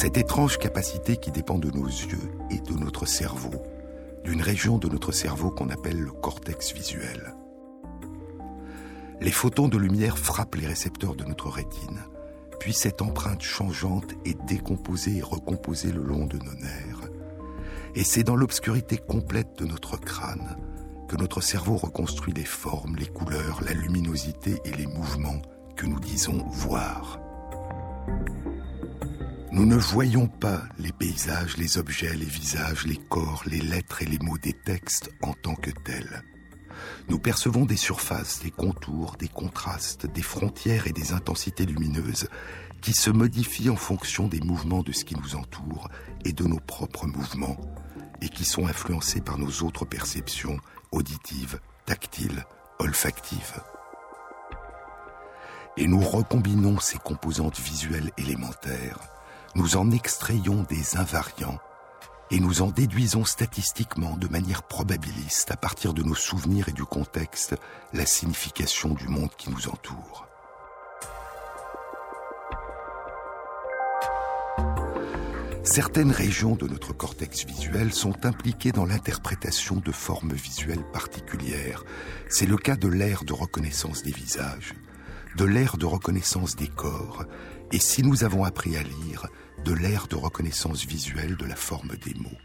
Cette étrange capacité qui dépend de nos yeux et de notre cerveau, d'une région de notre cerveau qu'on appelle le cortex visuel. Les photons de lumière frappent les récepteurs de notre rétine, puis cette empreinte changeante est décomposée et recomposée le long de nos nerfs. Et c'est dans l'obscurité complète de notre crâne que notre cerveau reconstruit les formes, les couleurs, la luminosité et les mouvements que nous disons voir. Nous ne voyons pas les paysages, les objets, les visages, les corps, les lettres et les mots des textes en tant que tels. Nous percevons des surfaces, des contours, des contrastes, des frontières et des intensités lumineuses qui se modifient en fonction des mouvements de ce qui nous entoure et de nos propres mouvements, et qui sont influencés par nos autres perceptions auditives, tactiles, olfactives. Et nous recombinons ces composantes visuelles élémentaires, nous en extrayons des invariants et nous en déduisons statistiquement de manière probabiliste à partir de nos souvenirs et du contexte la signification du monde qui nous entoure. Certaines régions de notre cortex visuel sont impliquées dans l'interprétation de formes visuelles particulières. C'est le cas de l'aire de reconnaissance des visages, de l'aire de reconnaissance des corps, et si nous avons appris à lire, de l'aire de reconnaissance visuelle de la forme des mots.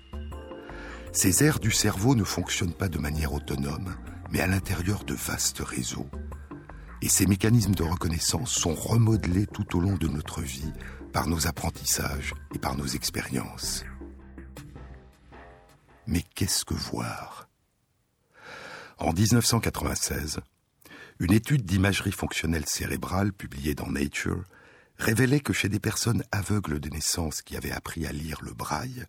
Ces aires du cerveau ne fonctionnent pas de manière autonome, mais à l'intérieur de vastes réseaux. Et ces mécanismes de reconnaissance sont remodelés tout au long de notre vie par nos apprentissages et par nos expériences. Mais qu'est-ce que voir? En 1996, une étude d'imagerie fonctionnelle cérébrale publiée dans Nature révélait que chez des personnes aveugles de naissance qui avaient appris à lire le braille,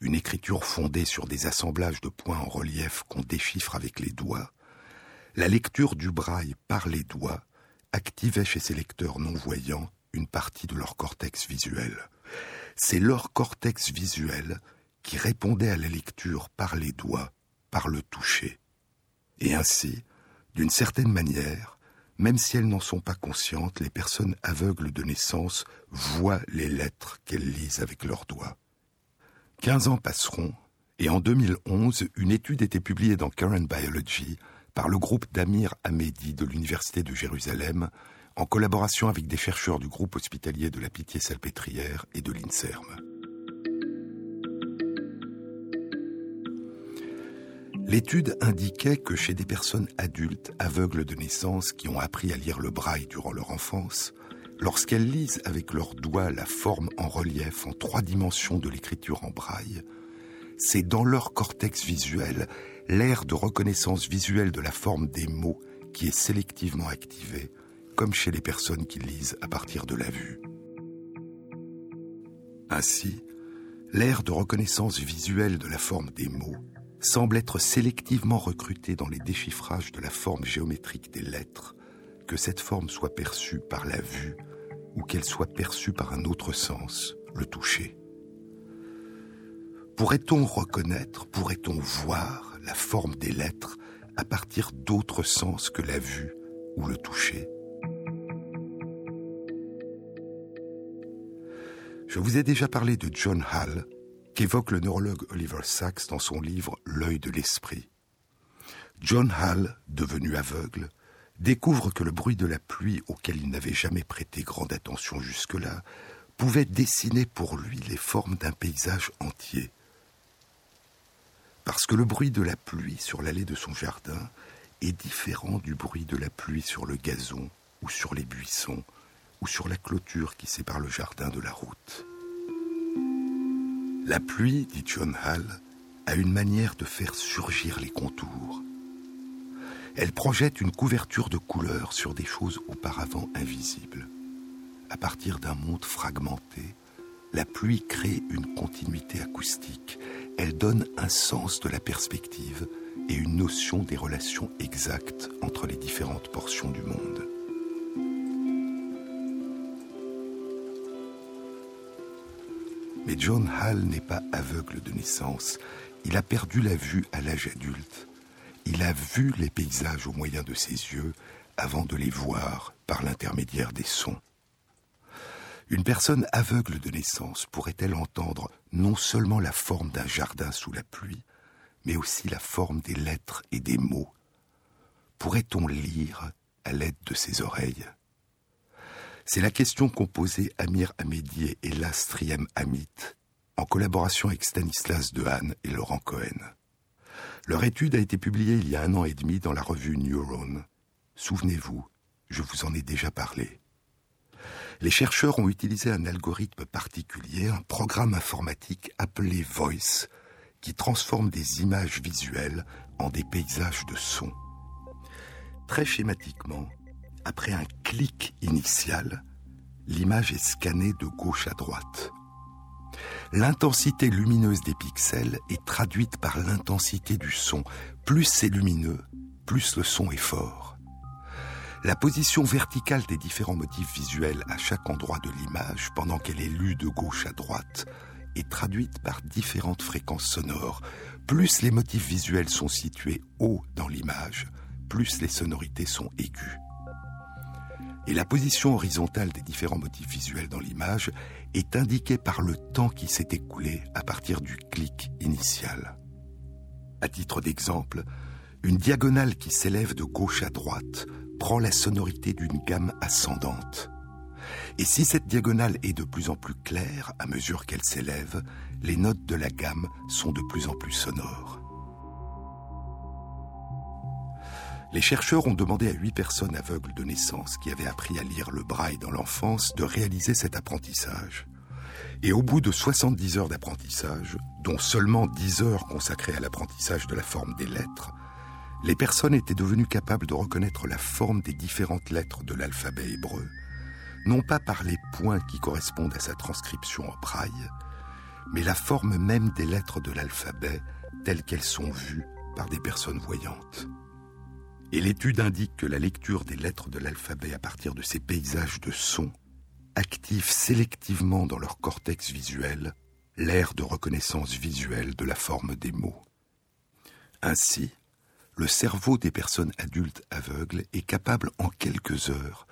une écriture fondée sur des assemblages de points en relief qu'on déchiffre avec les doigts, la lecture du braille par les doigts activait chez ces lecteurs non-voyants une partie de leur cortex visuel. C'est leur cortex visuel qui répondait à la lecture par les doigts, par le toucher. Et ainsi, d'une certaine manière, même si elles n'en sont pas conscientes, les personnes aveugles de naissance voient les lettres qu'elles lisent avec leurs doigts. Quinze ans passeront, et en 2011, une étude était publiée dans Current Biology par le groupe d'Amir Hamedi de l'Université de Jérusalem en collaboration avec des chercheurs du groupe hospitalier de la Pitié-Salpêtrière et de l'INSERM. L'étude indiquait que chez des personnes adultes aveugles de naissance qui ont appris à lire le braille durant leur enfance, lorsqu'elles lisent avec leurs doigts la forme en relief en trois dimensions de l'écriture en braille, c'est dans leur cortex visuel l'aire de reconnaissance visuelle de la forme des mots qui est sélectivement activée comme chez les personnes qui lisent à partir de la vue. Ainsi, l'aire de reconnaissance visuelle de la forme des mots semble être sélectivement recrutée dans les déchiffrages de la forme géométrique des lettres, que cette forme soit perçue par la vue ou qu'elle soit perçue par un autre sens, le toucher. Pourrait-on reconnaître, pourrait-on voir la forme des lettres à partir d'autres sens que la vue ou le toucher? Je vous ai déjà parlé de John Hall, qu'évoque le neurologue Oliver Sacks dans son livre L'œil de l'esprit. John Hall, devenu aveugle, découvre que le bruit de la pluie auquel il n'avait jamais prêté grande attention jusque-là pouvait dessiner pour lui les formes d'un paysage entier. Parce que le bruit de la pluie sur l'allée de son jardin est différent du bruit de la pluie sur le gazon ou sur les buissons ou sur la clôture qui sépare le jardin de la route. La pluie, dit John Hall, a une manière de faire surgir les contours. Elle projette une couverture de couleurs sur des choses auparavant invisibles. À partir d'un monde fragmenté, la pluie crée une continuité acoustique. Elle donne un sens de la perspective et une notion des relations exactes entre les différentes portions du monde. Mais John Hall n'est pas aveugle de naissance. Il a perdu la vue à l'âge adulte. Il a vu les paysages au moyen de ses yeux avant de les voir par l'intermédiaire des sons. Une personne aveugle de naissance pourrait-elle entendre non seulement la forme d'un jardin sous la pluie, mais aussi la forme des lettres et des mots? Pourrait-on lire à l'aide de ses oreilles? C'est la question qu'ont posée Amir Amédier et Lastriem Amit en collaboration avec Stanislas Dehaene et Laurent Cohen. Leur étude a été publiée il y a un an et demi dans la revue Neuron. Souvenez-vous, je vous en ai déjà parlé. Les chercheurs ont utilisé un algorithme particulier, un programme informatique appelé Voice, qui transforme des images visuelles en des paysages de son. Très schématiquement, après un clic initial, l'image est scannée de gauche à droite. L'intensité lumineuse des pixels est traduite par l'intensité du son. Plus c'est lumineux, plus le son est fort. La position verticale des différents motifs visuels à chaque endroit de l'image, pendant qu'elle est lue de gauche à droite, est traduite par différentes fréquences sonores. Plus les motifs visuels sont situés haut dans l'image, plus les sonorités sont aiguës et la position horizontale des différents motifs visuels dans l'image est indiquée par le temps qui s'est écoulé à partir du clic initial. À titre d'exemple, une diagonale qui s'élève de gauche à droite prend la sonorité d'une gamme ascendante. Et si cette diagonale est de plus en plus claire à mesure qu'elle s'élève, les notes de la gamme sont de plus en plus sonores. Les chercheurs ont demandé à huit personnes aveugles de naissance qui avaient appris à lire le braille dans l'enfance de réaliser cet apprentissage. Et au bout de 70 heures d'apprentissage, dont seulement 10 heures consacrées à l'apprentissage de la forme des lettres, les personnes étaient devenues capables de reconnaître la forme des différentes lettres de l'alphabet hébreu, non pas par les points qui correspondent à sa transcription en braille, mais la forme même des lettres de l'alphabet telles qu'elles sont vues par des personnes voyantes. Et l'étude indique que la lecture des lettres de l'alphabet à partir de ces paysages de sons active sélectivement dans leur cortex visuel l'aire de reconnaissance visuelle de la forme des mots. Ainsi, le cerveau des personnes adultes aveugles est capable en quelques heures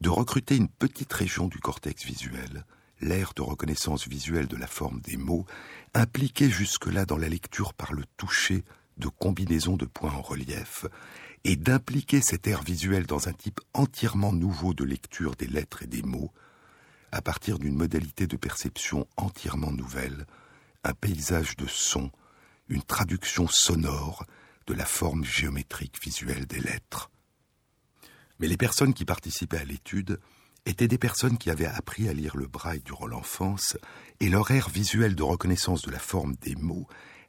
de recruter une petite région du cortex visuel, l'aire de reconnaissance visuelle de la forme des mots, impliquée jusque-là dans la lecture par le toucher de combinaisons de points en relief, et d'impliquer cet air visuel dans un type entièrement nouveau de lecture des lettres et des mots, à partir d'une modalité de perception entièrement nouvelle, un paysage de son, une traduction sonore de la forme géométrique visuelle des lettres. Mais les personnes qui participaient à l'étude étaient des personnes qui avaient appris à lire le braille durant l'enfance, et leur air visuel de reconnaissance de la forme des mots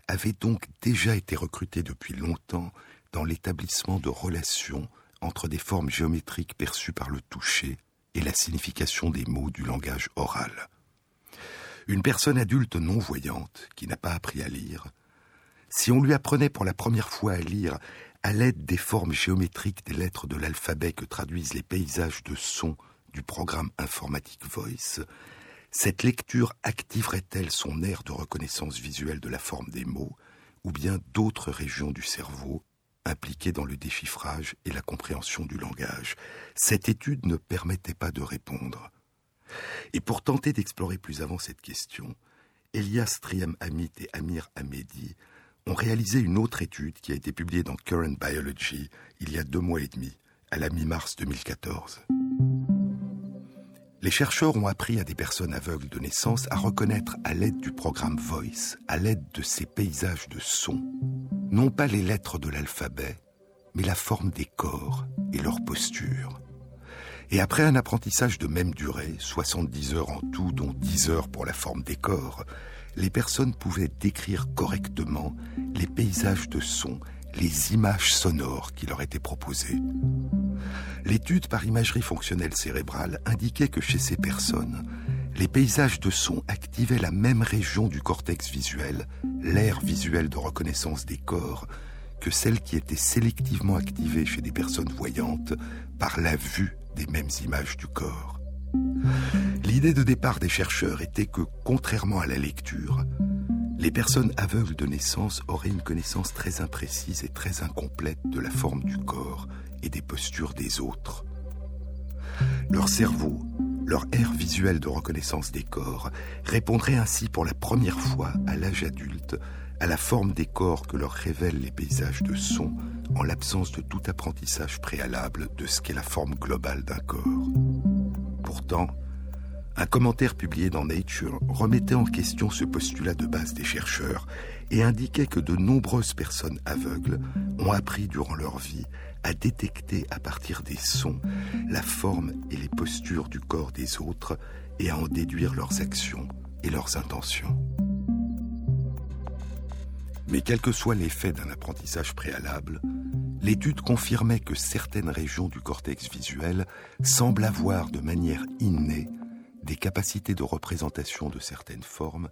avait donc déjà été recruté depuis longtemps dans l'établissement de relations entre des formes géométriques perçues par le toucher et la signification des mots du langage oral. Une personne adulte non-voyante, qui n'a pas appris à lire, si on lui apprenait pour la première fois à lire à l'aide des formes géométriques des lettres de l'alphabet que traduisent les paysages de son du programme informatique Voice, cette lecture activerait-elle son aire de reconnaissance visuelle de la forme des mots, ou bien d'autres régions du cerveau impliqués dans le déchiffrage et la compréhension du langage. Cette étude ne permettait pas de répondre. Et pour tenter d'explorer plus avant cette question, Elias Triem Amit et Amir Ahmedi ont réalisé une autre étude qui a été publiée dans Current Biology il y a deux mois et demi, à la mi-mars 2014. Les chercheurs ont appris à des personnes aveugles de naissance à reconnaître à l'aide du programme Voice, à l'aide de ces paysages de sons, non pas les lettres de l'alphabet, mais la forme des corps et leur posture. Et après un apprentissage de même durée, 70 heures en tout, dont 10 heures pour la forme des corps, les personnes pouvaient décrire correctement les paysages de sons, les images sonores qui leur étaient proposées. L'étude par imagerie fonctionnelle cérébrale indiquait que chez ces personnes, les paysages de son activaient la même région du cortex visuel, l'aire visuelle de reconnaissance des corps, que celle qui était sélectivement activée chez des personnes voyantes par la vue des mêmes images du corps. L'idée de départ des chercheurs était que, contrairement à la lecture, les personnes aveugles de naissance auraient une connaissance très imprécise et très incomplète de la forme du corps et des postures des autres. Leur cerveau, leur aire visuelle de reconnaissance des corps, répondrait ainsi pour la première fois à l'âge adulte à la forme des corps que leur révèlent les paysages de son en l'absence de tout apprentissage préalable de ce qu'est la forme globale d'un corps. Pourtant, un commentaire publié dans Nature remettait en question ce postulat de base des chercheurs et indiquait que de nombreuses personnes aveugles ont appris durant leur vie à détecter à partir des sons la forme et les postures du corps des autres et à en déduire leurs actions et leurs intentions. Mais quel que soit l'effet d'un apprentissage préalable, l'étude confirmait que certaines régions du cortex visuel semblent avoir de manière innée des capacités de représentation de certaines formes,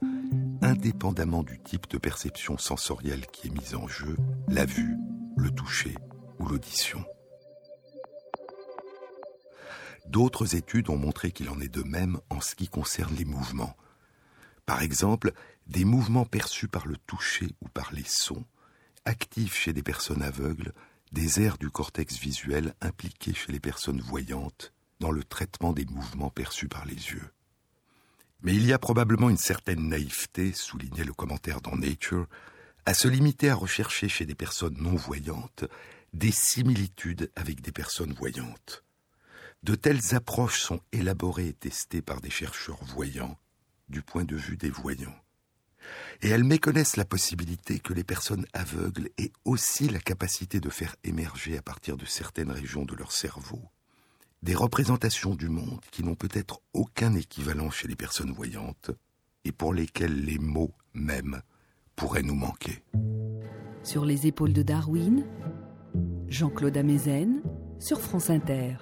indépendamment du type de perception sensorielle qui est mise en jeu, la vue, le toucher ou l'audition. D'autres études ont montré qu'il en est de même en ce qui concerne les mouvements. Par exemple, des mouvements perçus par le toucher ou par les sons activent chez des personnes aveugles des aires du cortex visuel impliquées chez les personnes voyantes dans le traitement des mouvements perçus par les yeux. Mais il y a probablement une certaine naïveté, soulignait le commentaire dans Nature, à se limiter à rechercher chez des personnes non voyantes des similitudes avec des personnes voyantes. De telles approches sont élaborées et testées par des chercheurs voyants du point de vue des voyants. Et elles méconnaissent la possibilité que les personnes aveugles aient aussi la capacité de faire émerger à partir de certaines régions de leur cerveau des représentations du monde qui n'ont peut-être aucun équivalent chez les personnes voyantes et pour lesquelles les mots même pourraient nous manquer. Sur les épaules de Darwin, Jean-Claude Amezen sur France Inter.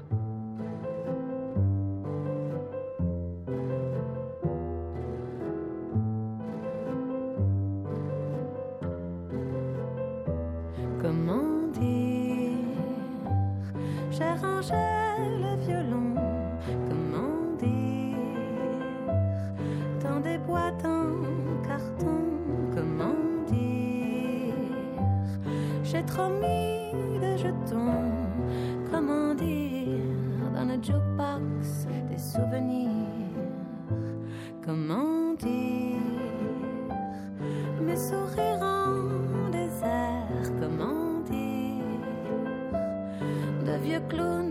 notre ami de jetons commandés dans notre jukebox des souvenirs. Comment dire? Mes sourires en désert? Comment dire? De vieux clowns?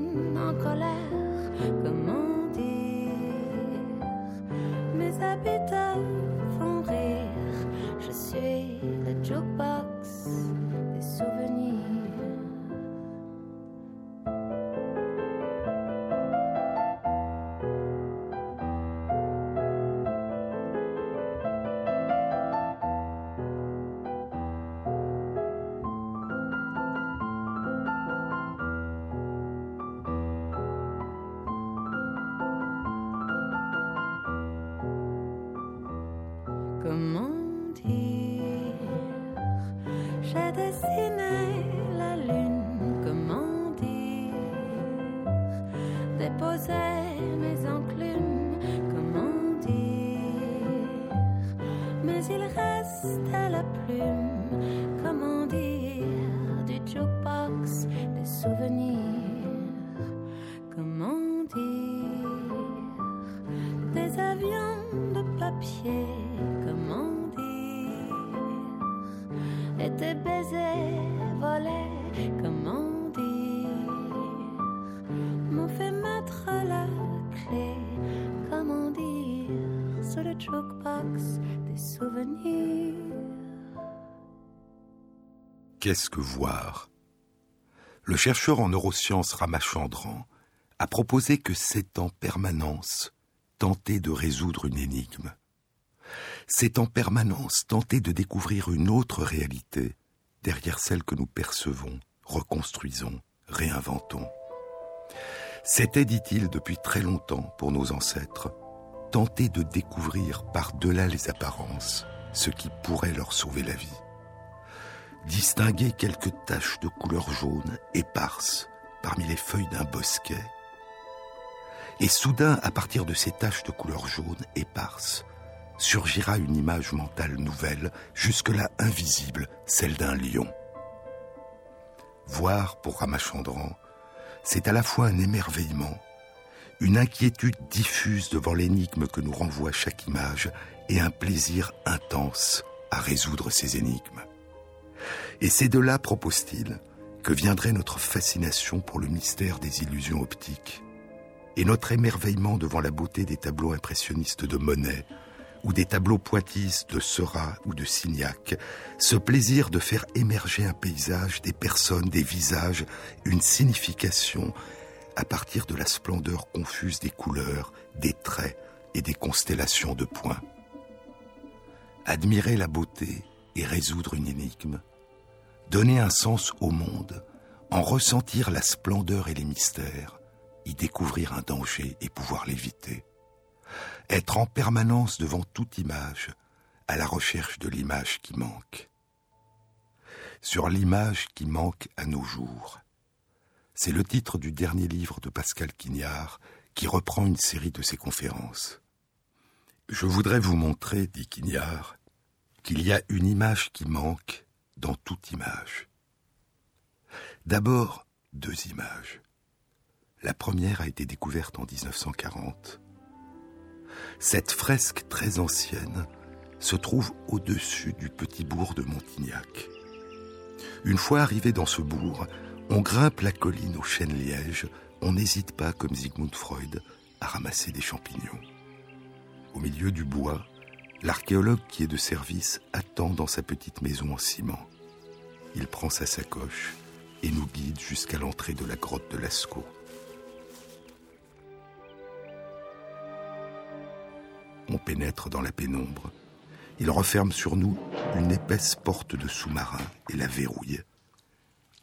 Qu'est-ce que voir? Le chercheur en neurosciences Ramachandran a proposé que c'est en permanence tenter de résoudre une énigme. C'est en permanence tenter de découvrir une autre réalité derrière celle que nous percevons, reconstruisons, réinventons. C'était, dit-il, depuis très longtemps pour nos ancêtres, tenter de découvrir par-delà les apparences ce qui pourrait leur sauver la vie. Distinguer quelques taches de couleur jaune éparses parmi les feuilles d'un bosquet. Et soudain, à partir de ces taches de couleur jaune éparses, surgira une image mentale nouvelle, jusque-là invisible, celle d'un lion. Voir, pour Ramachandran, c'est à la fois un émerveillement, une inquiétude diffuse devant l'énigme que nous renvoie chaque image et un plaisir intense à résoudre ces énigmes. Et c'est de là, propose-t-il, que viendrait notre fascination pour le mystère des illusions optiques et notre émerveillement devant la beauté des tableaux impressionnistes de Monet ou des tableaux pointistes de Seurat ou de Signac, ce plaisir de faire émerger un paysage, des personnes, des visages, une signification à partir de la splendeur confuse des couleurs, des traits et des constellations de points. Admirer la beauté et résoudre une énigme, donner un sens au monde, en ressentir la splendeur et les mystères, y découvrir un danger et pouvoir l'éviter. Être en permanence devant toute image, à la recherche de l'image qui manque. Sur l'image qui manque à nos jours. C'est le titre du dernier livre de Pascal Quignard qui reprend une série de ses conférences. Je voudrais vous montrer, dit Quignard, qu'il y a une image qui manque dans toute image. D'abord, deux images. La première a été découverte en 1940. Cette fresque très ancienne se trouve au-dessus du petit bourg de Montignac. Une fois arrivé dans ce bourg, on grimpe la colline au chêne-liège, on n'hésite pas, comme Sigmund Freud, à ramasser des champignons. Au milieu du bois, L'archéologue qui est de service attend dans sa petite maison en ciment. Il prend sa sacoche et nous guide jusqu'à l'entrée de la grotte de Lascaux. On pénètre dans la pénombre. Il referme sur nous une épaisse porte de sous-marin et la verrouille.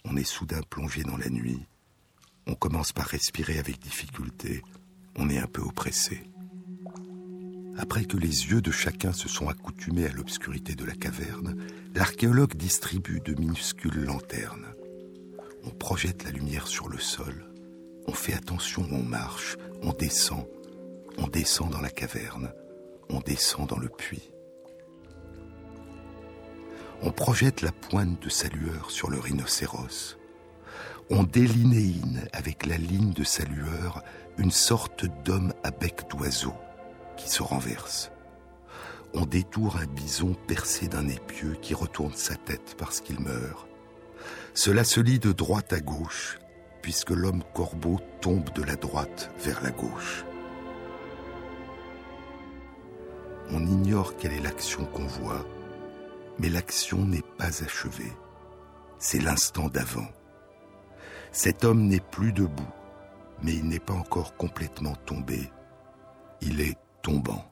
On est soudain plongé dans la nuit. On commence par respirer avec difficulté. On est un peu oppressé. Après que les yeux de chacun se sont accoutumés à l'obscurité de la caverne, l'archéologue distribue de minuscules lanternes. On projette la lumière sur le sol, on fait attention on marche, on descend, on descend dans la caverne, on descend dans le puits. On projette la pointe de sa lueur sur le rhinocéros. On délinéine avec la ligne de sa lueur une sorte d'homme à bec d'oiseau qui se renverse. On détourne un bison percé d'un épieu qui retourne sa tête parce qu'il meurt. Cela se lit de droite à gauche, puisque l'homme corbeau tombe de la droite vers la gauche. On ignore quelle est l'action qu'on voit, mais l'action n'est pas achevée. C'est l'instant d'avant. Cet homme n'est plus debout, mais il n'est pas encore complètement tombé. Il est tombant.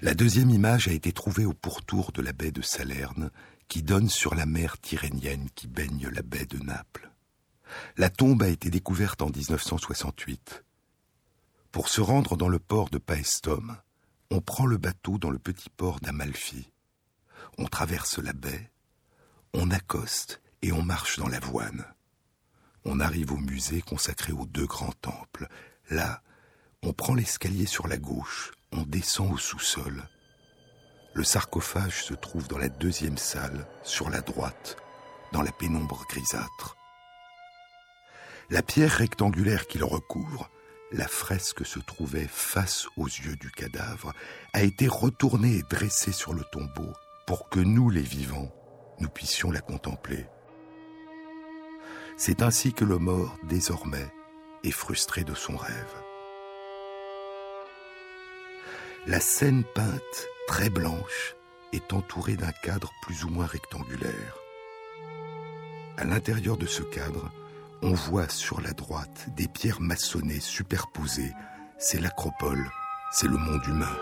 La deuxième image a été trouvée au pourtour de la baie de Salerne, qui donne sur la mer Tyrrhénienne qui baigne la baie de Naples. La tombe a été découverte en 1968. Pour se rendre dans le port de Paestum, on prend le bateau dans le petit port d'Amalfi. On traverse la baie, on accoste et on marche dans l'avoine. On arrive au musée consacré aux deux grands temples. Là, on prend l'escalier sur la gauche, on descend au sous-sol. Le sarcophage se trouve dans la deuxième salle, sur la droite, dans la pénombre grisâtre. La pierre rectangulaire qui le recouvre, la fresque se trouvait face aux yeux du cadavre, a été retournée et dressée sur le tombeau pour que nous, les vivants, nous puissions la contempler. C'est ainsi que le mort, désormais, est frustré de son rêve. La scène peinte, très blanche, est entourée d'un cadre plus ou moins rectangulaire. À l'intérieur de ce cadre, on voit sur la droite des pierres maçonnées superposées. C'est l'acropole, c'est le monde humain.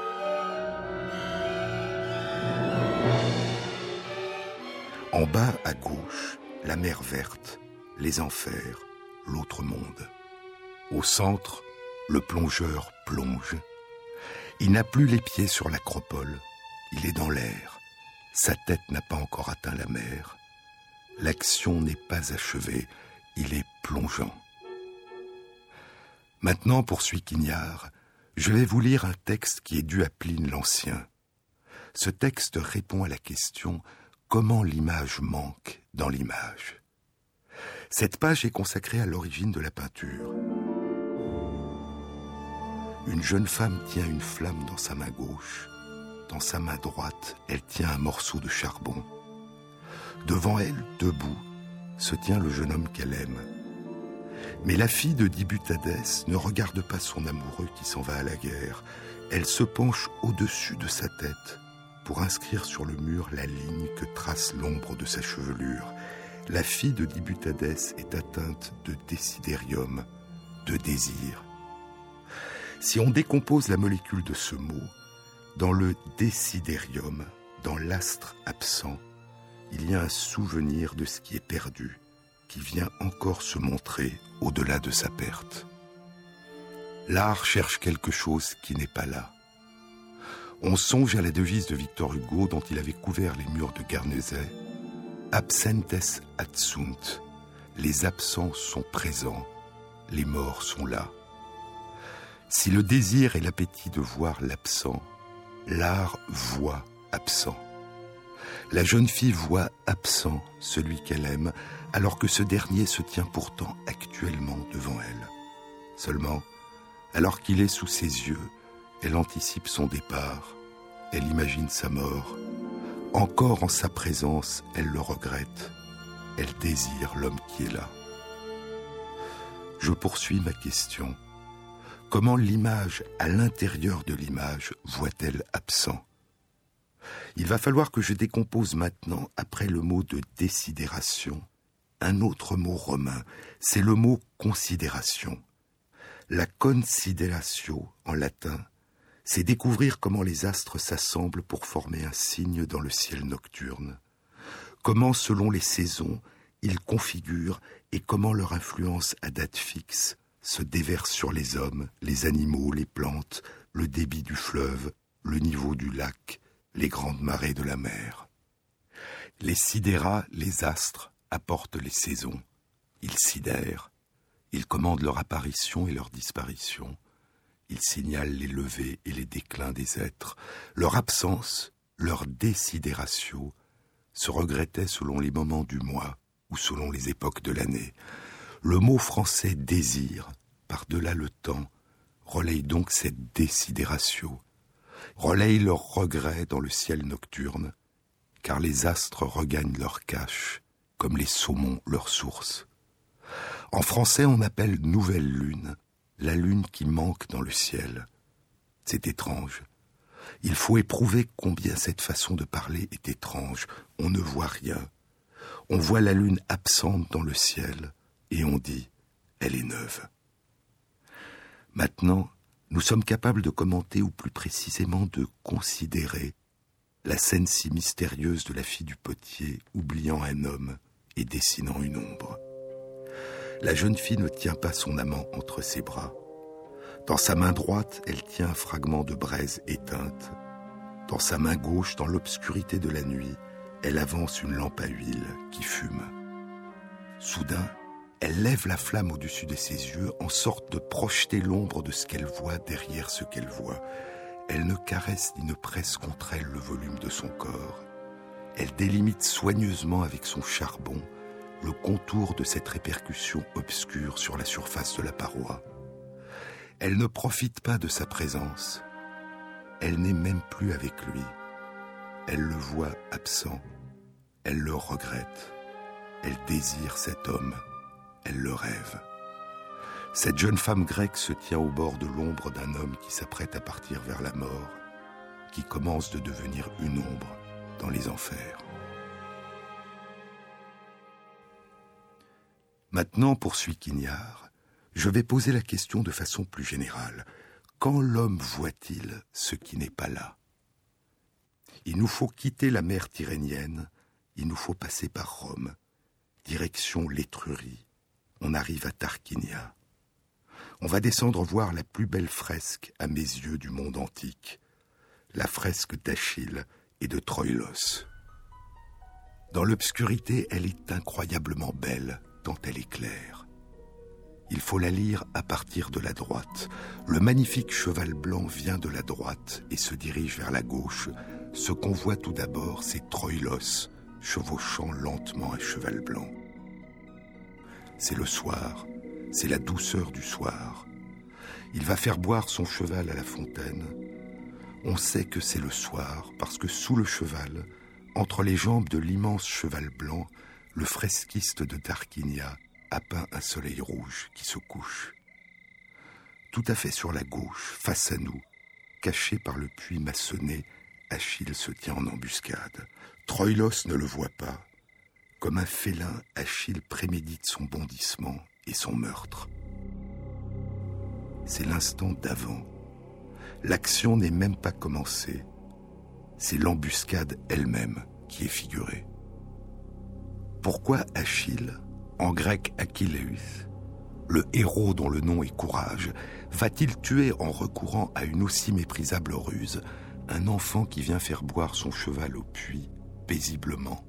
En bas à gauche, la mer verte, les enfers, l'autre monde. Au centre, le plongeur plonge Il n'a plus les pieds sur l'acropole, il est dans l'air. Sa tête n'a pas encore atteint la mer. L'action n'est pas achevée, il est plongeant. Maintenant, poursuit Quignard, je vais vous lire un texte qui est dû à Pline l'Ancien. Ce texte répond à la question comment l'image manque dans l'image. Cette page est consacrée à l'origine de la peinture. Une jeune femme tient une flamme dans sa main gauche. Dans sa main droite, elle tient un morceau de charbon. Devant elle, debout, se tient le jeune homme qu'elle aime. Mais la fille de Dibutadès ne regarde pas son amoureux qui s'en va à la guerre. Elle se penche au-dessus de sa tête pour inscrire sur le mur la ligne que trace l'ombre de sa chevelure. La fille de Dibutadès est atteinte de décidérium, de désir. Si on décompose la molécule de ce mot, dans le décidérium, dans l'astre absent, il y a un souvenir de ce qui est perdu, qui vient encore se montrer au-delà de sa perte. L'art cherche quelque chose qui n'est pas là. On songe à la devise de Victor Hugo dont il avait couvert les murs de Guernesey. Absentes adsunt. Les absents sont présents, les morts sont là. Si le désir et l'appétit de voir l'absent l'art voit absent. La jeune fille voit absent celui qu'elle aime, alors que ce dernier se tient pourtant actuellement devant elle. Seulement, alors qu'il est sous ses yeux, elle anticipe son départ, elle imagine sa mort. Encore en sa présence, elle le regrette, elle désire l'homme qui est là. Je poursuis ma question. Comment l'image à l'intérieur de l'image voit-elle absent? Il va falloir que je décompose maintenant, après le mot de désidération, un autre mot romain, c'est le mot considération. La consideratio en latin, c'est découvrir comment les astres s'assemblent pour former un signe dans le ciel nocturne, comment selon les saisons ils configurent et comment leur influence à date fixe se déverse sur les hommes, les animaux, les plantes, le débit du fleuve, le niveau du lac, les grandes marées de la mer. Les sidérats, les astres, apportent les saisons. Ils sidèrent, ils commandent leur apparition et leur disparition. Ils signalent les levées et les déclins des êtres. Leur absence, leur désidératio, se regrettait selon les moments du mois ou selon les époques de l'année. Le mot français désir, par-delà le temps, relaye donc cette désidératio, relaye leur regret dans le ciel nocturne, car les astres regagnent leur cache, comme les saumons leur source. En français, on appelle nouvelle lune la lune qui manque dans le ciel. C'est étrange. Il faut éprouver combien cette façon de parler est étrange. On ne voit rien. On voit la lune absente dans le ciel et on dit elle est neuve. Maintenant, nous sommes capables de commenter ou plus précisément de considérer la scène si mystérieuse de la fille du potier oubliant un homme et dessinant une ombre. La jeune fille ne tient pas son amant entre ses bras. Dans sa main droite, elle tient un fragment de braise éteinte. Dans sa main gauche, dans l'obscurité de la nuit, elle avance une lampe à huile qui fume. Soudain, elle lève la flamme au-dessus de ses yeux en sorte de projeter l'ombre de ce qu'elle voit derrière ce qu'elle voit. Elle ne caresse ni ne presse contre elle le volume de son corps. Elle délimite soigneusement avec son charbon le contour de cette répercussion obscure sur la surface de la paroi. Elle ne profite pas de sa présence. Elle n'est même plus avec lui. Elle le voit absent. Elle le regrette. Elle désire cet homme elle le rêve. Cette jeune femme grecque se tient au bord de l'ombre d'un homme qui s'apprête à partir vers la mort, qui commence de devenir une ombre dans les enfers. Maintenant, poursuit Quignard, je vais poser la question de façon plus générale. Quand l'homme voit-il ce qui n'est pas là? Il nous faut quitter la mer Tyrénienne, il nous faut passer par Rome, direction l'Étrurie, on arrive à Tarquinia. On va descendre voir la plus belle fresque à mes yeux du monde antique, la fresque d'Achille et de Troilos. Dans l'obscurité, elle est incroyablement belle, tant elle est claire. Il faut la lire à partir de la droite. Le magnifique cheval blanc vient de la droite et se dirige vers la gauche. Ce qu'on voit tout d'abord, c'est Troilos chevauchant lentement un cheval blanc c'est le soir, c'est la douceur du soir. Il va faire boire son cheval à la fontaine. On sait que c'est le soir parce que sous le cheval, entre les jambes de l'immense cheval blanc, le fresquiste de Tarquinia a peint un soleil rouge qui se couche. Tout à fait sur la gauche, face à nous, caché par le puits maçonné, Achille se tient en embuscade. Troilos ne le voit pas, comme un félin, Achille prémédite son bondissement et son meurtre. C'est l'instant d'avant. L'action n'est même pas commencée. C'est l'embuscade elle-même qui est figurée. Pourquoi Achille, en grec Achilleus, le héros dont le nom est courage, va-t-il tuer en recourant à une aussi méprisable ruse un enfant qui vient faire boire son cheval au puits paisiblement?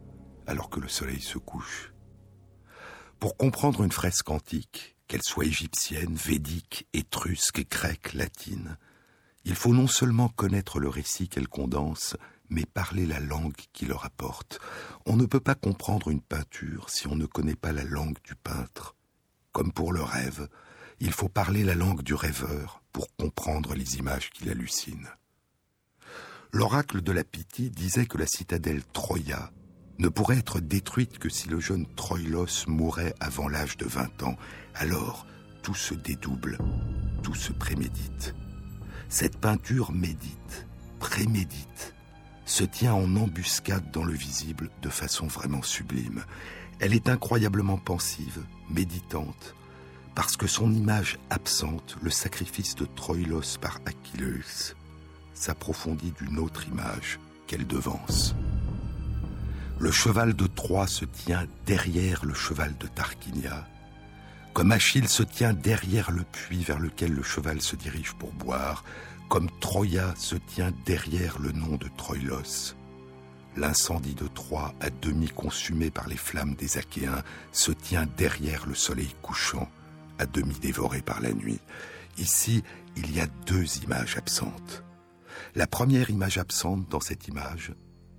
alors que le soleil se couche. Pour comprendre une fresque antique, qu'elle soit égyptienne, védique, étrusque, grecque, latine, il faut non seulement connaître le récit qu'elle condense, mais parler la langue qui le rapporte. On ne peut pas comprendre une peinture si on ne connaît pas la langue du peintre. Comme pour le rêve, il faut parler la langue du rêveur pour comprendre les images qu'il hallucine. L'oracle de la Pythie disait que la citadelle Troya ne pourrait être détruite que si le jeune Troilos mourait avant l'âge de 20 ans. Alors, tout se dédouble, tout se prémédite. Cette peinture médite, prémédite, se tient en embuscade dans le visible de façon vraiment sublime. Elle est incroyablement pensive, méditante, parce que son image absente, le sacrifice de Troilos par Achilleus, s'approfondit d'une autre image qu'elle devance. Le cheval de Troie se tient derrière le cheval de Tarquinia, comme Achille se tient derrière le puits vers lequel le cheval se dirige pour boire, comme Troya se tient derrière le nom de Troilos. L'incendie de Troie, à demi consumé par les flammes des Achéens, se tient derrière le soleil couchant, à demi dévoré par la nuit. Ici, il y a deux images absentes. La première image absente dans cette image,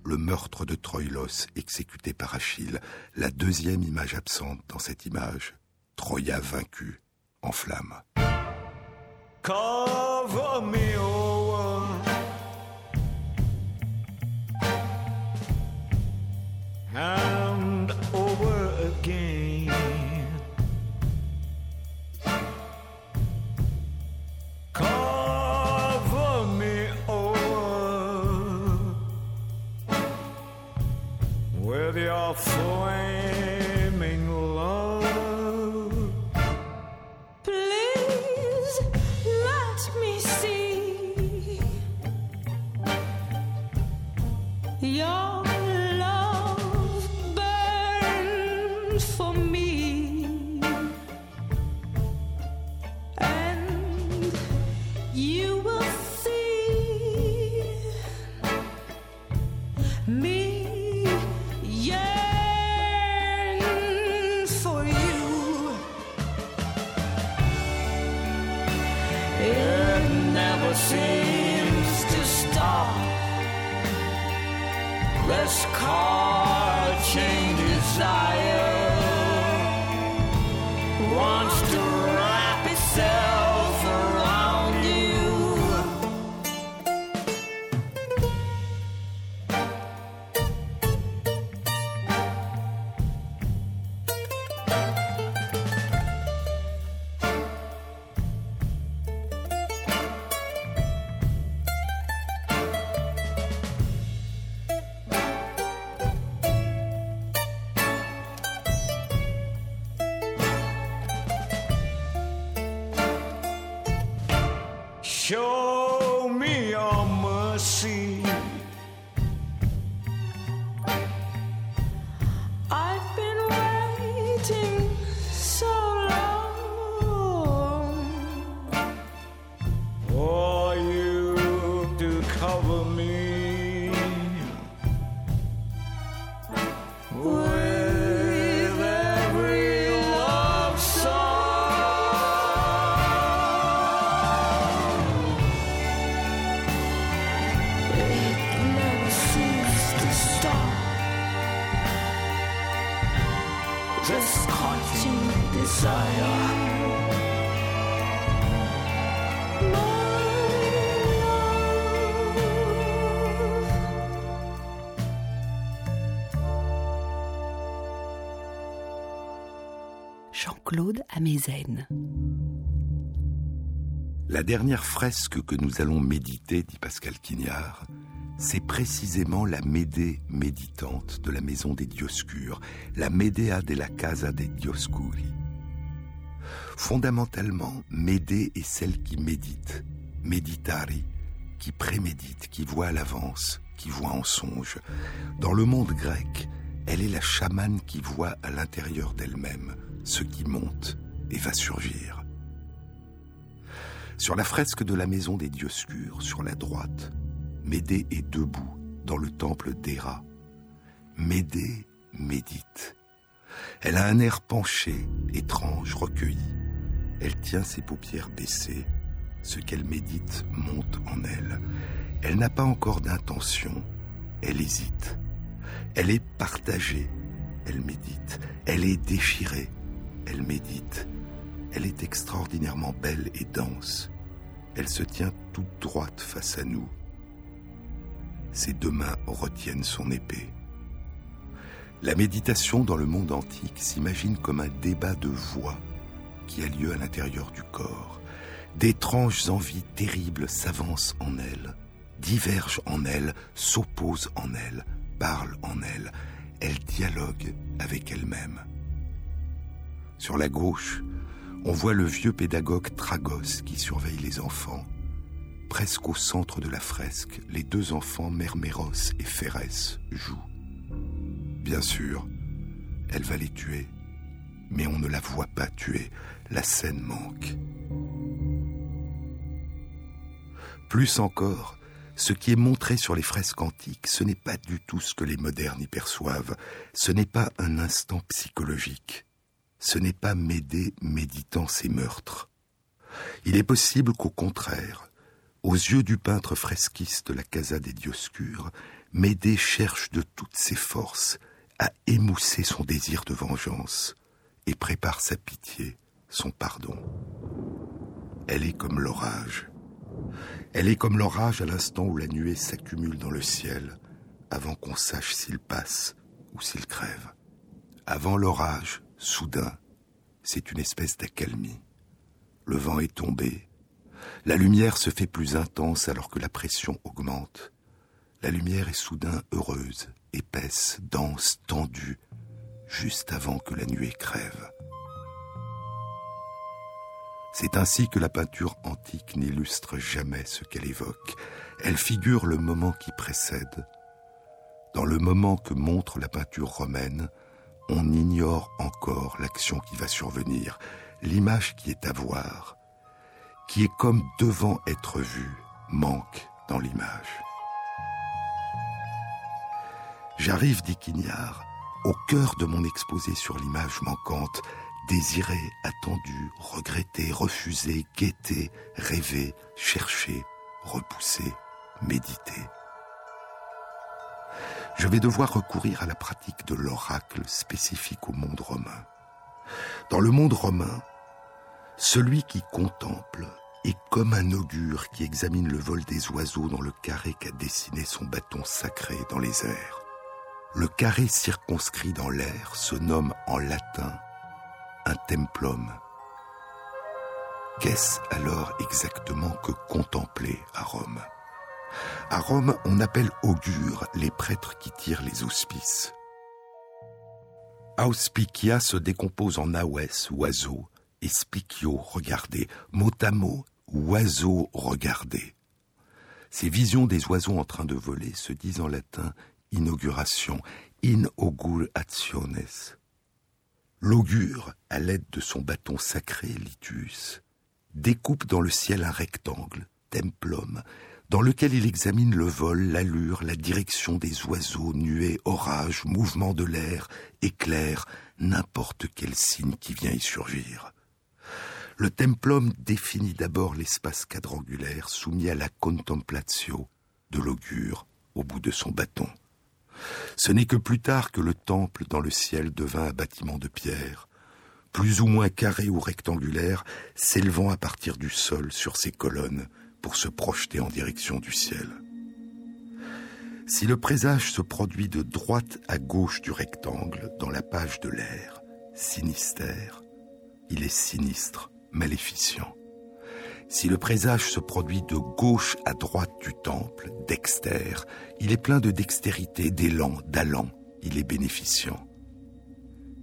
le meurtre de Troilos exécuté par Achille, la deuxième image absente dans cette image, Troya vaincu en flammes. your. It never seems to stop. Let's call change. Jean-Claude Amezen. La dernière fresque que nous allons méditer, dit Pascal Quignard, c'est précisément la Médée méditante de la maison des Dioscures, la Medea della Casa dei Dioscuri. Fondamentalement, Médée est celle qui médite, méditari, qui prémédite, qui voit à l'avance, qui voit en songe. Dans le monde grec, elle est la chamane qui voit à l'intérieur d'elle-même ce qui monte et va surgir. Sur la fresque de la maison des Dioscures, sur la droite, Médée est debout dans le temple d'Héra. Médée médite. Elle a un air penché, étrange, recueilli. Elle tient ses paupières baissées. Ce qu'elle médite monte en elle. Elle n'a pas encore d'intention. Elle hésite. Elle est partagée. Elle médite. Elle est déchirée. Elle médite. Elle est extraordinairement belle et dense. Elle se tient toute droite face à nous. Ses deux mains retiennent son épée. La méditation dans le monde antique s'imagine comme un débat de voix qui a lieu à l'intérieur du corps. D'étranges envies terribles s'avancent en elle, divergent en elle, s'opposent en elle, parlent en elle. Elle dialogue avec elle-même. Sur la gauche, on voit le vieux pédagogue Tragos qui surveille les enfants. Presque au centre de la fresque, les deux enfants, Merméros et Férès, jouent. Bien sûr, elle va les tuer, mais on ne la voit pas tuer. La scène manque. Plus encore, ce qui est montré sur les fresques antiques, ce n'est pas du tout ce que les modernes y perçoivent. Ce n'est pas un instant psychologique ce n'est pas Médée méditant ses meurtres. Il est possible qu'au contraire, aux yeux du peintre fresquiste de la Casa des Dioscures, Médée cherche de toutes ses forces à émousser son désir de vengeance et prépare sa pitié, son pardon. Elle est comme l'orage. Elle est comme l'orage à l'instant où la nuée s'accumule dans le ciel, avant qu'on sache s'il passe ou s'il crève. Avant l'orage, Soudain, c'est une espèce d'accalmie. Le vent est tombé. La lumière se fait plus intense alors que la pression augmente. La lumière est soudain heureuse, épaisse, dense, tendue, juste avant que la nuée crève. C'est ainsi que la peinture antique n'illustre jamais ce qu'elle évoque. Elle figure le moment qui précède. Dans le moment que montre la peinture romaine, on ignore encore l'action qui va survenir, l'image qui est à voir, qui est comme devant être vue, manque dans l'image. J'arrive, dit Quignard, au cœur de mon exposé sur l'image manquante, désiré, attendu, regretté, refusé, guetté, rêvé, cherché, repoussé, médité je vais devoir recourir à la pratique de l'oracle spécifique au monde romain. Dans le monde romain, celui qui contemple est comme un augure qui examine le vol des oiseaux dans le carré qu'a dessiné son bâton sacré dans les airs. Le carré circonscrit dans l'air se nomme en latin un templum. Qu'est-ce alors exactement que contempler à Rome? À Rome, on appelle augure les prêtres qui tirent les auspices. Auspicia se décompose en awes, oiseau, et spicio, regardez, mot à mot, oiseau, regardez. Ces visions des oiseaux en train de voler se disent en latin inauguration, inaugurationes. L'augure, à l'aide de son bâton sacré, litus, découpe dans le ciel un rectangle, templum, dans lequel il examine le vol, l'allure, la direction des oiseaux, nuées, orages, mouvements de l'air, éclairs, n'importe quel signe qui vient y surgir. Le templum définit d'abord l'espace quadrangulaire soumis à la contemplatio de l'augure au bout de son bâton. Ce n'est que plus tard que le temple dans le ciel devint un bâtiment de pierre, plus ou moins carré ou rectangulaire, s'élevant à partir du sol sur ses colonnes pour se projeter en direction du ciel. Si le présage se produit de droite à gauche du rectangle dans la page de l'air, sinistère, il est sinistre, maléficient. Si le présage se produit de gauche à droite du temple, dexter, il est plein de dextérité, d'élan, d'allant, il est bénéficiant.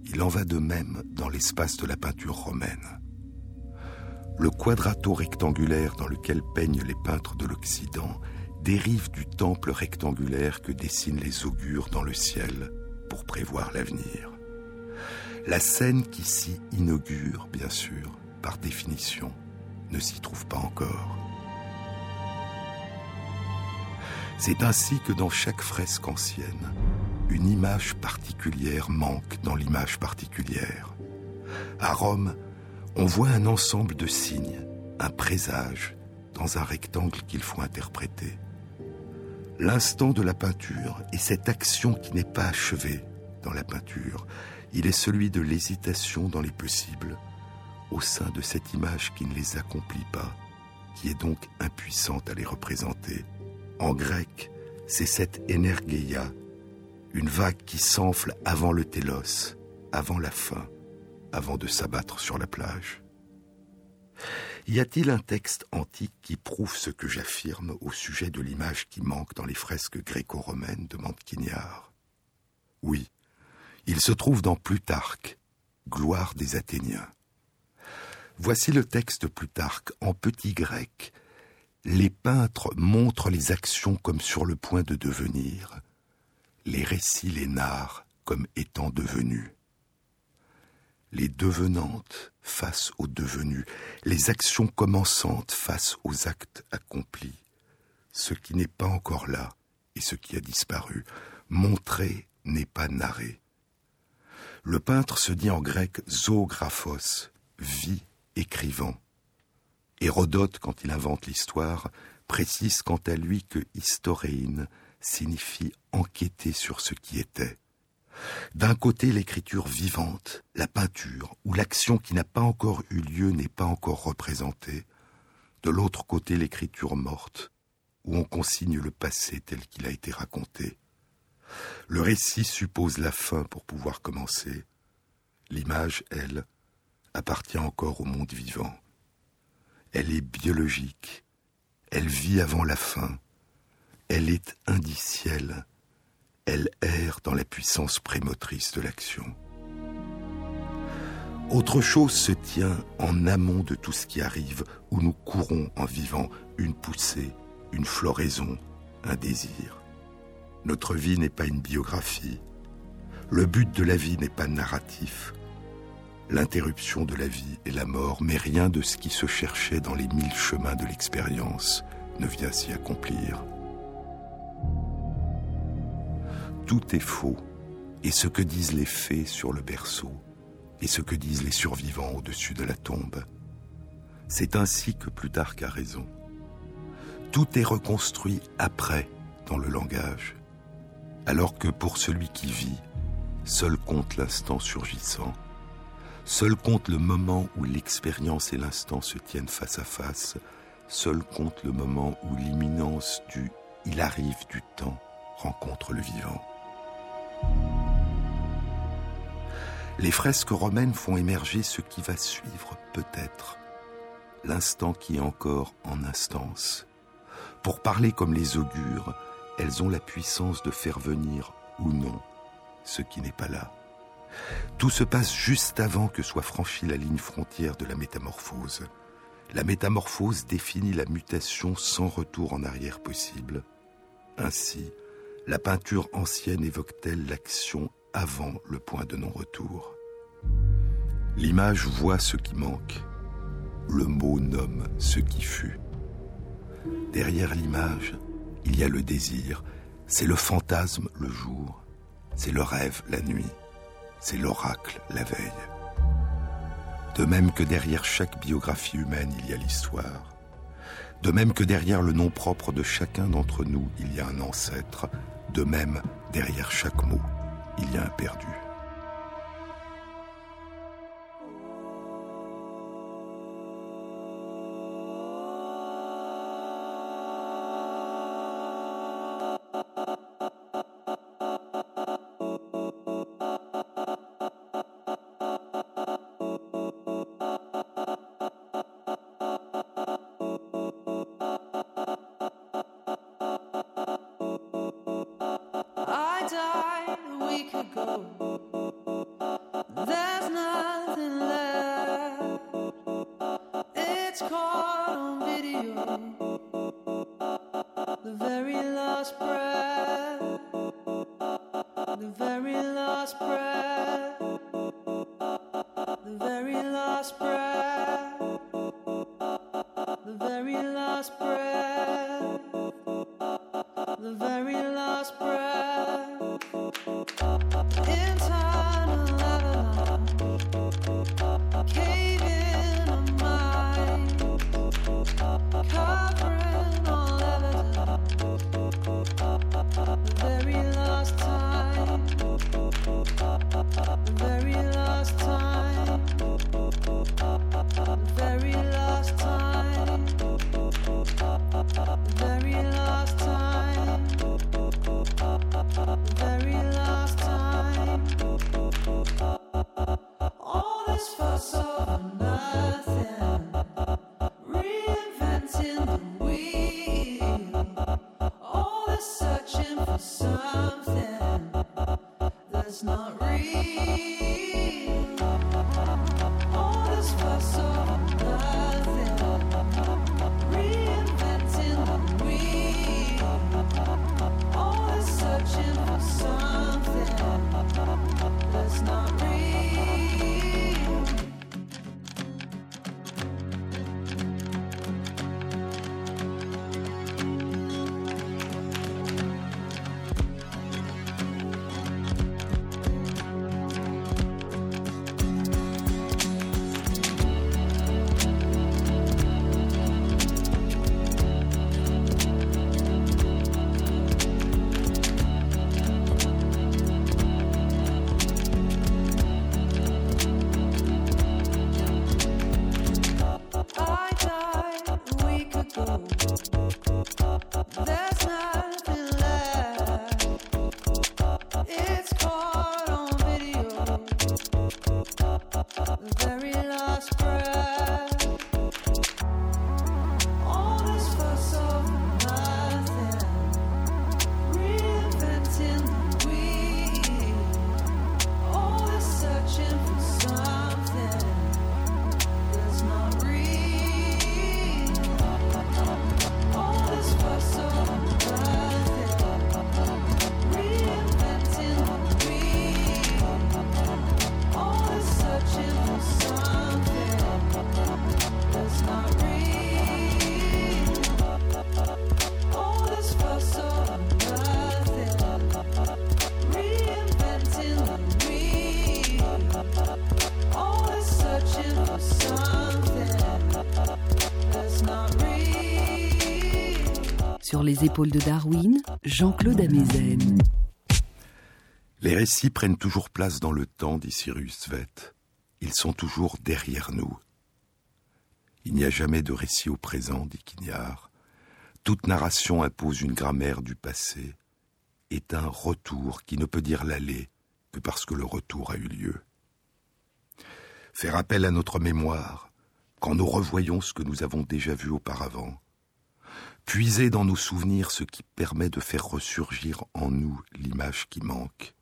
Il en va de même dans l'espace de la peinture romaine. Le quadrato rectangulaire dans lequel peignent les peintres de l'Occident dérive du temple rectangulaire que dessinent les augures dans le ciel pour prévoir l'avenir. La scène qui s'y inaugure, bien sûr, par définition, ne s'y trouve pas encore. C'est ainsi que dans chaque fresque ancienne, une image particulière manque dans l'image particulière. À Rome, on voit un ensemble de signes, un présage, dans un rectangle qu'il faut interpréter. L'instant de la peinture est cette action qui n'est pas achevée dans la peinture. Il est celui de l'hésitation dans les possibles, au sein de cette image qui ne les accomplit pas, qui est donc impuissante à les représenter. En grec, c'est cette énergeia, une vague qui s'enfle avant le télos, avant la fin, avant de s'abattre sur la plage. Y a-t-il un texte antique qui prouve ce que j'affirme au sujet de l'image qui manque dans les fresques gréco-romaines demande Quignard. Oui, il se trouve dans Plutarque, Gloire des Athéniens. Voici le texte Plutarque en petit grec. Les peintres montrent les actions comme sur le point de devenir, les récits les narrent comme étant devenus. Les devenantes face aux devenus, les actions commençantes face aux actes accomplis, ce qui n'est pas encore là et ce qui a disparu. Montrer n'est pas narrer. Le peintre se dit en grec zographos, vie écrivant. Hérodote, quand il invente l'histoire, précise quant à lui que historien signifie enquêter sur ce qui était. D'un côté, l'écriture vivante, la peinture, où l'action qui n'a pas encore eu lieu n'est pas encore représentée. De l'autre côté, l'écriture morte, où on consigne le passé tel qu'il a été raconté. Le récit suppose la fin pour pouvoir commencer. L'image, elle, appartient encore au monde vivant. Elle est biologique, elle vit avant la fin, elle est indicielle, elle erre dans la puissance prémotrice de l'action. Autre chose se tient en amont de tout ce qui arrive, où nous courons en vivant une poussée, une floraison, un désir. Notre vie n'est pas une biographie. Le but de la vie n'est pas narratif. L'interruption de la vie est la mort, mais rien de ce qui se cherchait dans les mille chemins de l'expérience ne vient s'y accomplir. Tout est faux, et ce que disent les fées sur le berceau, et ce que disent les survivants au-dessus de la tombe. C'est ainsi que Plutarque a raison. Tout est reconstruit après dans le langage, alors que pour celui qui vit, seul compte l'instant surgissant, seul compte le moment où l'expérience et l'instant se tiennent face à face, seul compte le moment où l'imminence du il arrive du temps rencontre le vivant. Les fresques romaines font émerger ce qui va suivre peut-être, l'instant qui est encore en instance. Pour parler comme les augures, elles ont la puissance de faire venir ou non ce qui n'est pas là. Tout se passe juste avant que soit franchie la ligne frontière de la métamorphose. La métamorphose définit la mutation sans retour en arrière possible. Ainsi, la peinture ancienne évoque-t-elle l'action avant le point de non-retour? L'image voit ce qui manque. Le mot nomme ce qui fut. Derrière l'image, il y a le désir. C'est le fantasme le jour. C'est le rêve la nuit. C'est l'oracle la veille. De même que derrière chaque biographie humaine, il y a l'histoire. De même que derrière le nom propre de chacun d'entre nous, il y a un ancêtre, de même, derrière chaque mot, il y a un perdu. it's called on video. not real. Les récits prennent toujours place dans le temps, dit Cyrus Vett. Ils sont toujours derrière nous. Il n'y a jamais de récit au présent, dit Quignard. Toute narration impose une grammaire du passé, est un retour qui ne peut dire l'aller que parce que le retour a eu lieu. Faire appel à notre mémoire, quand nous revoyons ce que nous avons déjà vu auparavant, puiser dans nos souvenirs ce qui permet de faire ressurgir en nous l'image qui manque,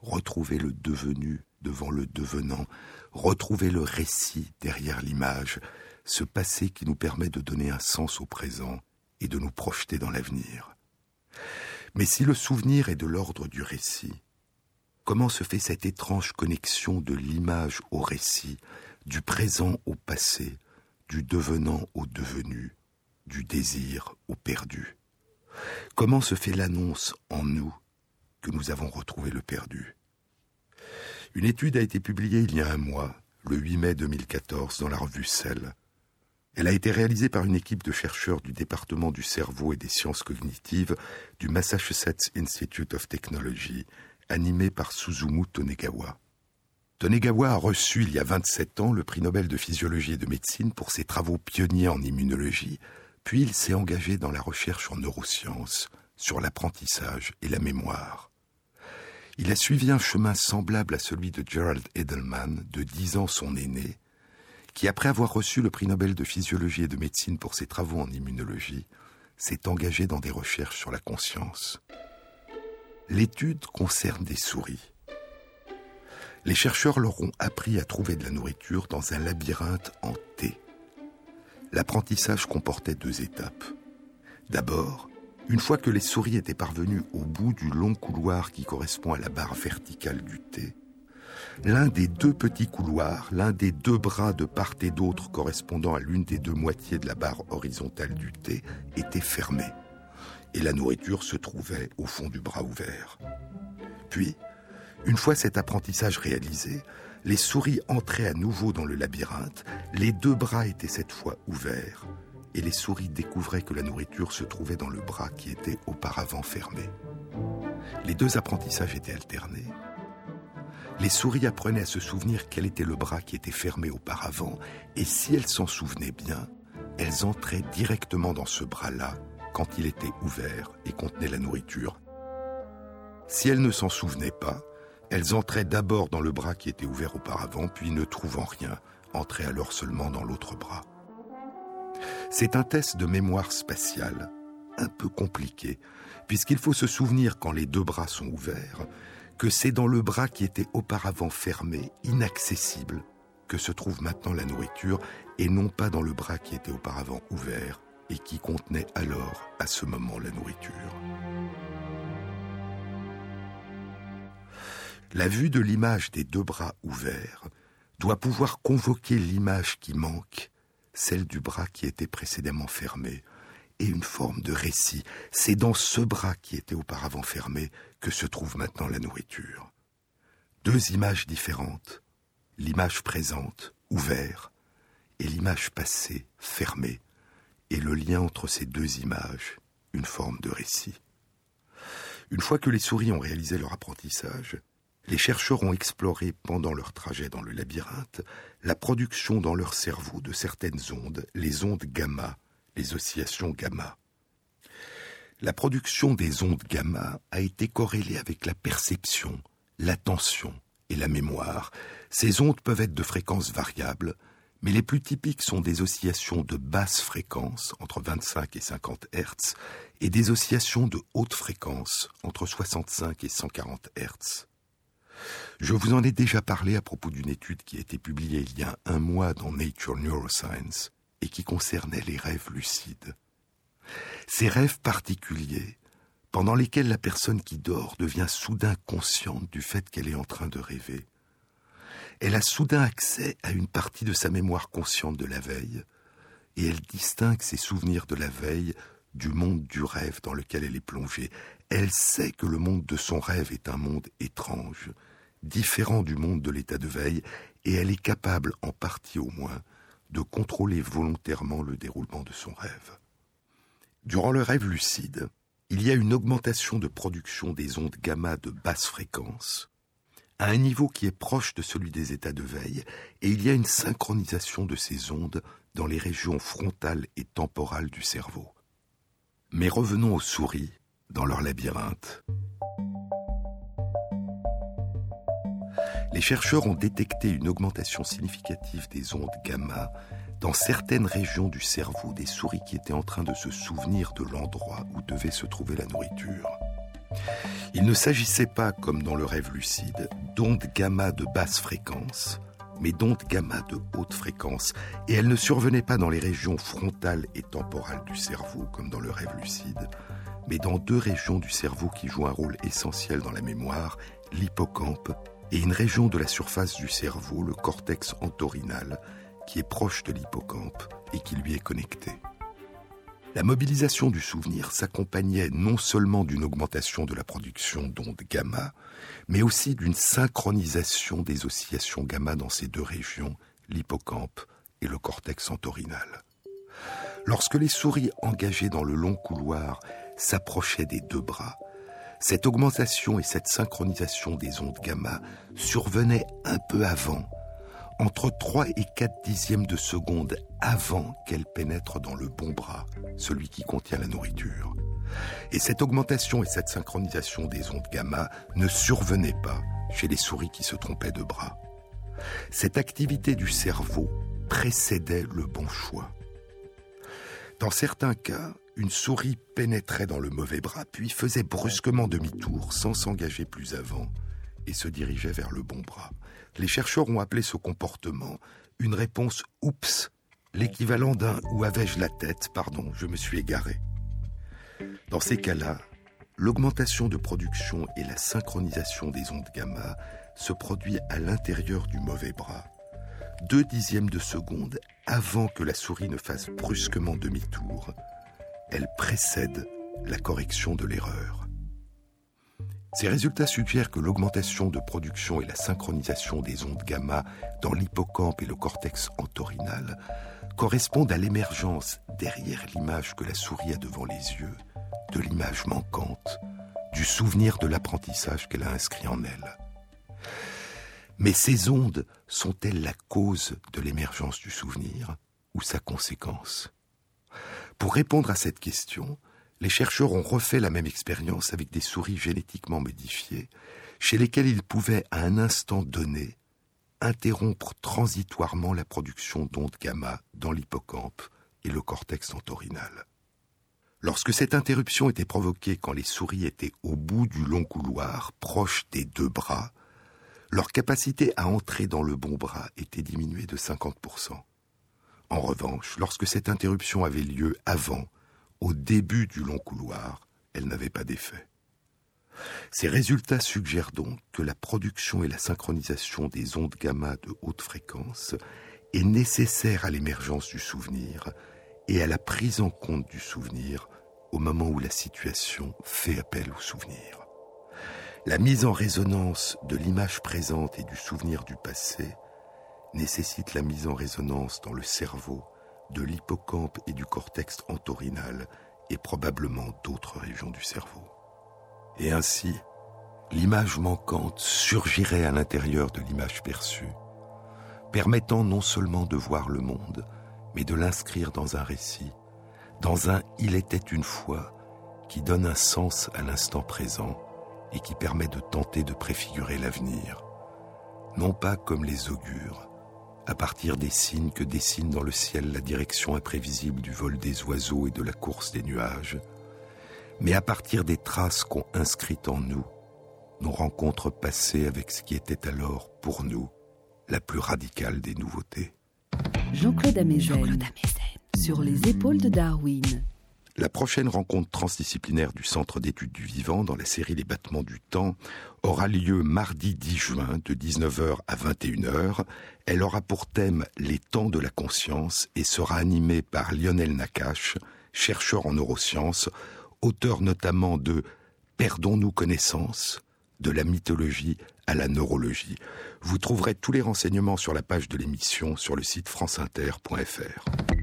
retrouver le devenu devant le devenant, retrouver le récit derrière l'image, ce passé qui nous permet de donner un sens au présent et de nous projeter dans l'avenir. Mais si le souvenir est de l'ordre du récit, comment se fait cette étrange connexion de l'image au récit, du présent au passé, du devenant au devenu, du désir au perdu Comment se fait l'annonce en nous que nous avons retrouvé le perdu? Une étude a été publiée il y a un mois, le 8 mai 2014, dans la revue Cell. Elle a été réalisée par une équipe de chercheurs du département du cerveau et des sciences cognitives du Massachusetts Institute of Technology, animée par Suzumu Tonegawa. Tonegawa a reçu il y a 27 ans le prix Nobel de physiologie et de médecine pour ses travaux pionniers en immunologie, puis il s'est engagé dans la recherche en neurosciences, sur l'apprentissage et la mémoire. Il a suivi un chemin semblable à celui de Gerald Edelman, de 10 ans son aîné, qui, après avoir reçu le prix Nobel de physiologie et de médecine pour ses travaux en immunologie, s'est engagé dans des recherches sur la conscience. L'étude concerne des souris. Les chercheurs leur ont appris à trouver de la nourriture dans un labyrinthe en T. L'apprentissage comportait deux étapes. D'abord, une fois que les souris étaient parvenues au bout du long couloir qui correspond à la barre verticale du T, l'un des deux petits couloirs, l'un des deux bras de part et d'autre correspondant à l'une des deux moitiés de la barre horizontale du T, était fermé, et la nourriture se trouvait au fond du bras ouvert. Puis, une fois cet apprentissage réalisé, les souris entraient à nouveau dans le labyrinthe, les deux bras étaient cette fois ouverts, et les souris découvraient que la nourriture se trouvait dans le bras qui était auparavant fermé. Les deux apprentissages étaient alternés, les souris apprenaient à se souvenir quel était le bras qui était fermé auparavant, et si elles s'en souvenaient bien, elles entraient directement dans ce bras-là quand il était ouvert et contenait la nourriture. Si elles ne s'en souvenaient pas, elles entraient d'abord dans le bras qui était ouvert auparavant, puis ne trouvant rien, entraient alors seulement dans l'autre bras. C'est un test de mémoire spatiale, un peu compliqué, puisqu'il faut se souvenir quand les deux bras sont ouverts, que c'est dans le bras qui était auparavant fermé, inaccessible, que se trouve maintenant la nourriture, et non pas dans le bras qui était auparavant ouvert et qui contenait alors, à ce moment, la nourriture. La vue de l'image des deux bras ouverts doit pouvoir convoquer l'image qui manque, celle du bras qui était précédemment fermé, et une forme de récit. C'est dans ce bras qui était auparavant fermé que se trouve maintenant la nourriture. Deux images différentes, l'image présente, ouverte, et l'image passée, fermée, et le lien entre ces deux images, une forme de récit. Une fois que les souris ont réalisé leur apprentissage, les chercheurs ont exploré pendant leur trajet dans le labyrinthe la production dans leur cerveau de certaines ondes, les ondes gamma, les oscillations gamma. La production des ondes gamma a été corrélée avec la perception, l'attention et la mémoire. Ces ondes peuvent être de fréquences variables, mais les plus typiques sont des oscillations de basse fréquence, entre 25 et 50 Hz, et des oscillations de haute fréquence, entre 65 et 140 Hz. Je vous en ai déjà parlé à propos d'une étude qui a été publiée il y a un mois dans Nature Neuroscience et qui concernait les rêves lucides. Ces rêves particuliers, pendant lesquels la personne qui dort devient soudain consciente du fait qu'elle est en train de rêver. Elle a soudain accès à une partie de sa mémoire consciente de la veille, et elle distingue ses souvenirs de la veille du monde du rêve dans lequel elle est plongée. Elle sait que le monde de son rêve est un monde étrange, différent du monde de l'état de veille, et elle est capable, en partie au moins, de contrôler volontairement le déroulement de son rêve. Durant le rêve lucide, il y a une augmentation de production des ondes gamma de basse fréquence, à un niveau qui est proche de celui des états de veille, et il y a une synchronisation de ces ondes dans les régions frontales et temporales du cerveau. Mais revenons aux souris, dans leur labyrinthe. Les chercheurs ont détecté une augmentation significative des ondes gamma dans certaines régions du cerveau des souris qui étaient en train de se souvenir de l'endroit où devait se trouver la nourriture. Il ne s'agissait pas, comme dans le rêve lucide, d'ondes gamma de basse fréquence, mais d'ondes gamma de haute fréquence, et elles ne survenaient pas dans les régions frontales et temporales du cerveau, comme dans le rêve lucide, mais dans deux régions du cerveau qui jouent un rôle essentiel dans la mémoire, l'hippocampe et une région de la surface du cerveau, le cortex entorhinal, qui est proche de l'hippocampe et qui lui est connecté. La mobilisation du souvenir s'accompagnait non seulement d'une augmentation de la production d'ondes gamma, mais aussi d'une synchronisation des oscillations gamma dans ces deux régions, l'hippocampe et le cortex entorhinal. Lorsque les souris engagées dans le long couloir s'approchaient des deux bras, cette augmentation et cette synchronisation des ondes gamma survenaient un peu avant, entre 3 et 4 dixièmes de seconde avant qu'elles pénètrent dans le bon bras, celui qui contient la nourriture. Et cette augmentation et cette synchronisation des ondes gamma ne survenaient pas chez les souris qui se trompaient de bras. Cette activité du cerveau précédait le bon choix. Dans certains cas, une souris pénétrait dans le mauvais bras, puis faisait brusquement demi-tour sans s'engager plus avant et se dirigeait vers le bon bras. Les chercheurs ont appelé ce comportement une réponse oups, l'équivalent d'un où avais-je la tête, pardon, je me suis égaré. Dans ces cas-là, l'augmentation de production et la synchronisation des ondes gamma se produit à l'intérieur du mauvais bras, deux dixièmes de seconde avant que la souris ne fasse brusquement demi-tour elle précède la correction de l'erreur. Ces résultats suggèrent que l'augmentation de production et la synchronisation des ondes gamma dans l'hippocampe et le cortex entorhinal correspondent à l'émergence, derrière l'image que la souris a devant les yeux, de l'image manquante, du souvenir de l'apprentissage qu'elle a inscrit en elle. Mais ces ondes sont-elles la cause de l'émergence du souvenir ou sa conséquence? Pour répondre à cette question, les chercheurs ont refait la même expérience avec des souris génétiquement modifiées, chez lesquelles ils pouvaient, à un instant donné, interrompre transitoirement la production d'ondes gamma dans l'hippocampe et le cortex entorhinal. Lorsque cette interruption était provoquée quand les souris étaient au bout du long couloir, proche des deux bras, leur capacité à entrer dans le bon bras était diminuée de 50%. En revanche, lorsque cette interruption avait lieu avant, au début du long couloir, elle n'avait pas d'effet. Ces résultats suggèrent donc que la production et la synchronisation des ondes gamma de haute fréquence est nécessaire à l'émergence du souvenir et à la prise en compte du souvenir au moment où la situation fait appel au souvenir. La mise en résonance de l'image présente et du souvenir du passé nécessite la mise en résonance dans le cerveau de l'hippocampe et du cortex entorhinal et probablement d'autres régions du cerveau. Et ainsi, l'image manquante surgirait à l'intérieur de l'image perçue, permettant non seulement de voir le monde, mais de l'inscrire dans un récit, dans un Il était une fois, qui donne un sens à l'instant présent et qui permet de tenter de préfigurer l'avenir, non pas comme les augures, à partir des signes que dessine dans le ciel la direction imprévisible du vol des oiseaux et de la course des nuages, mais à partir des traces qu'ont inscrites en nous nos rencontres passées avec ce qui était alors, pour nous, la plus radicale des nouveautés. Jean-Claude Amezen, sur les épaules de Darwin. La prochaine rencontre transdisciplinaire du Centre d'études du vivant dans la série Les battements du temps aura lieu mardi 10 juin de 19h à 21h. Elle aura pour thème les temps de la conscience et sera animée par Lionel Nakache, chercheur en neurosciences, auteur notamment de Perdons-nous connaissance de la mythologie à la neurologie. Vous trouverez tous les renseignements sur la page de l'émission sur le site franceinter.fr.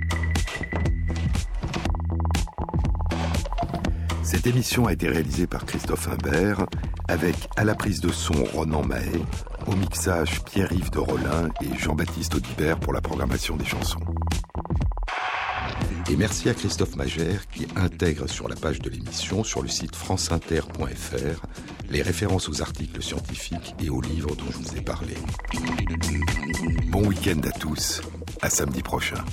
Cette émission a été réalisée par Christophe Imbert, avec à la prise de son Ronan Mahé, au mixage Pierre-Yves de Rollin et Jean-Baptiste Audibert pour la programmation des chansons. Et merci à Christophe Magère qui intègre sur la page de l'émission, sur le site franceinter.fr, les références aux articles scientifiques et aux livres dont je vous ai parlé. Bon week-end à tous, à samedi prochain.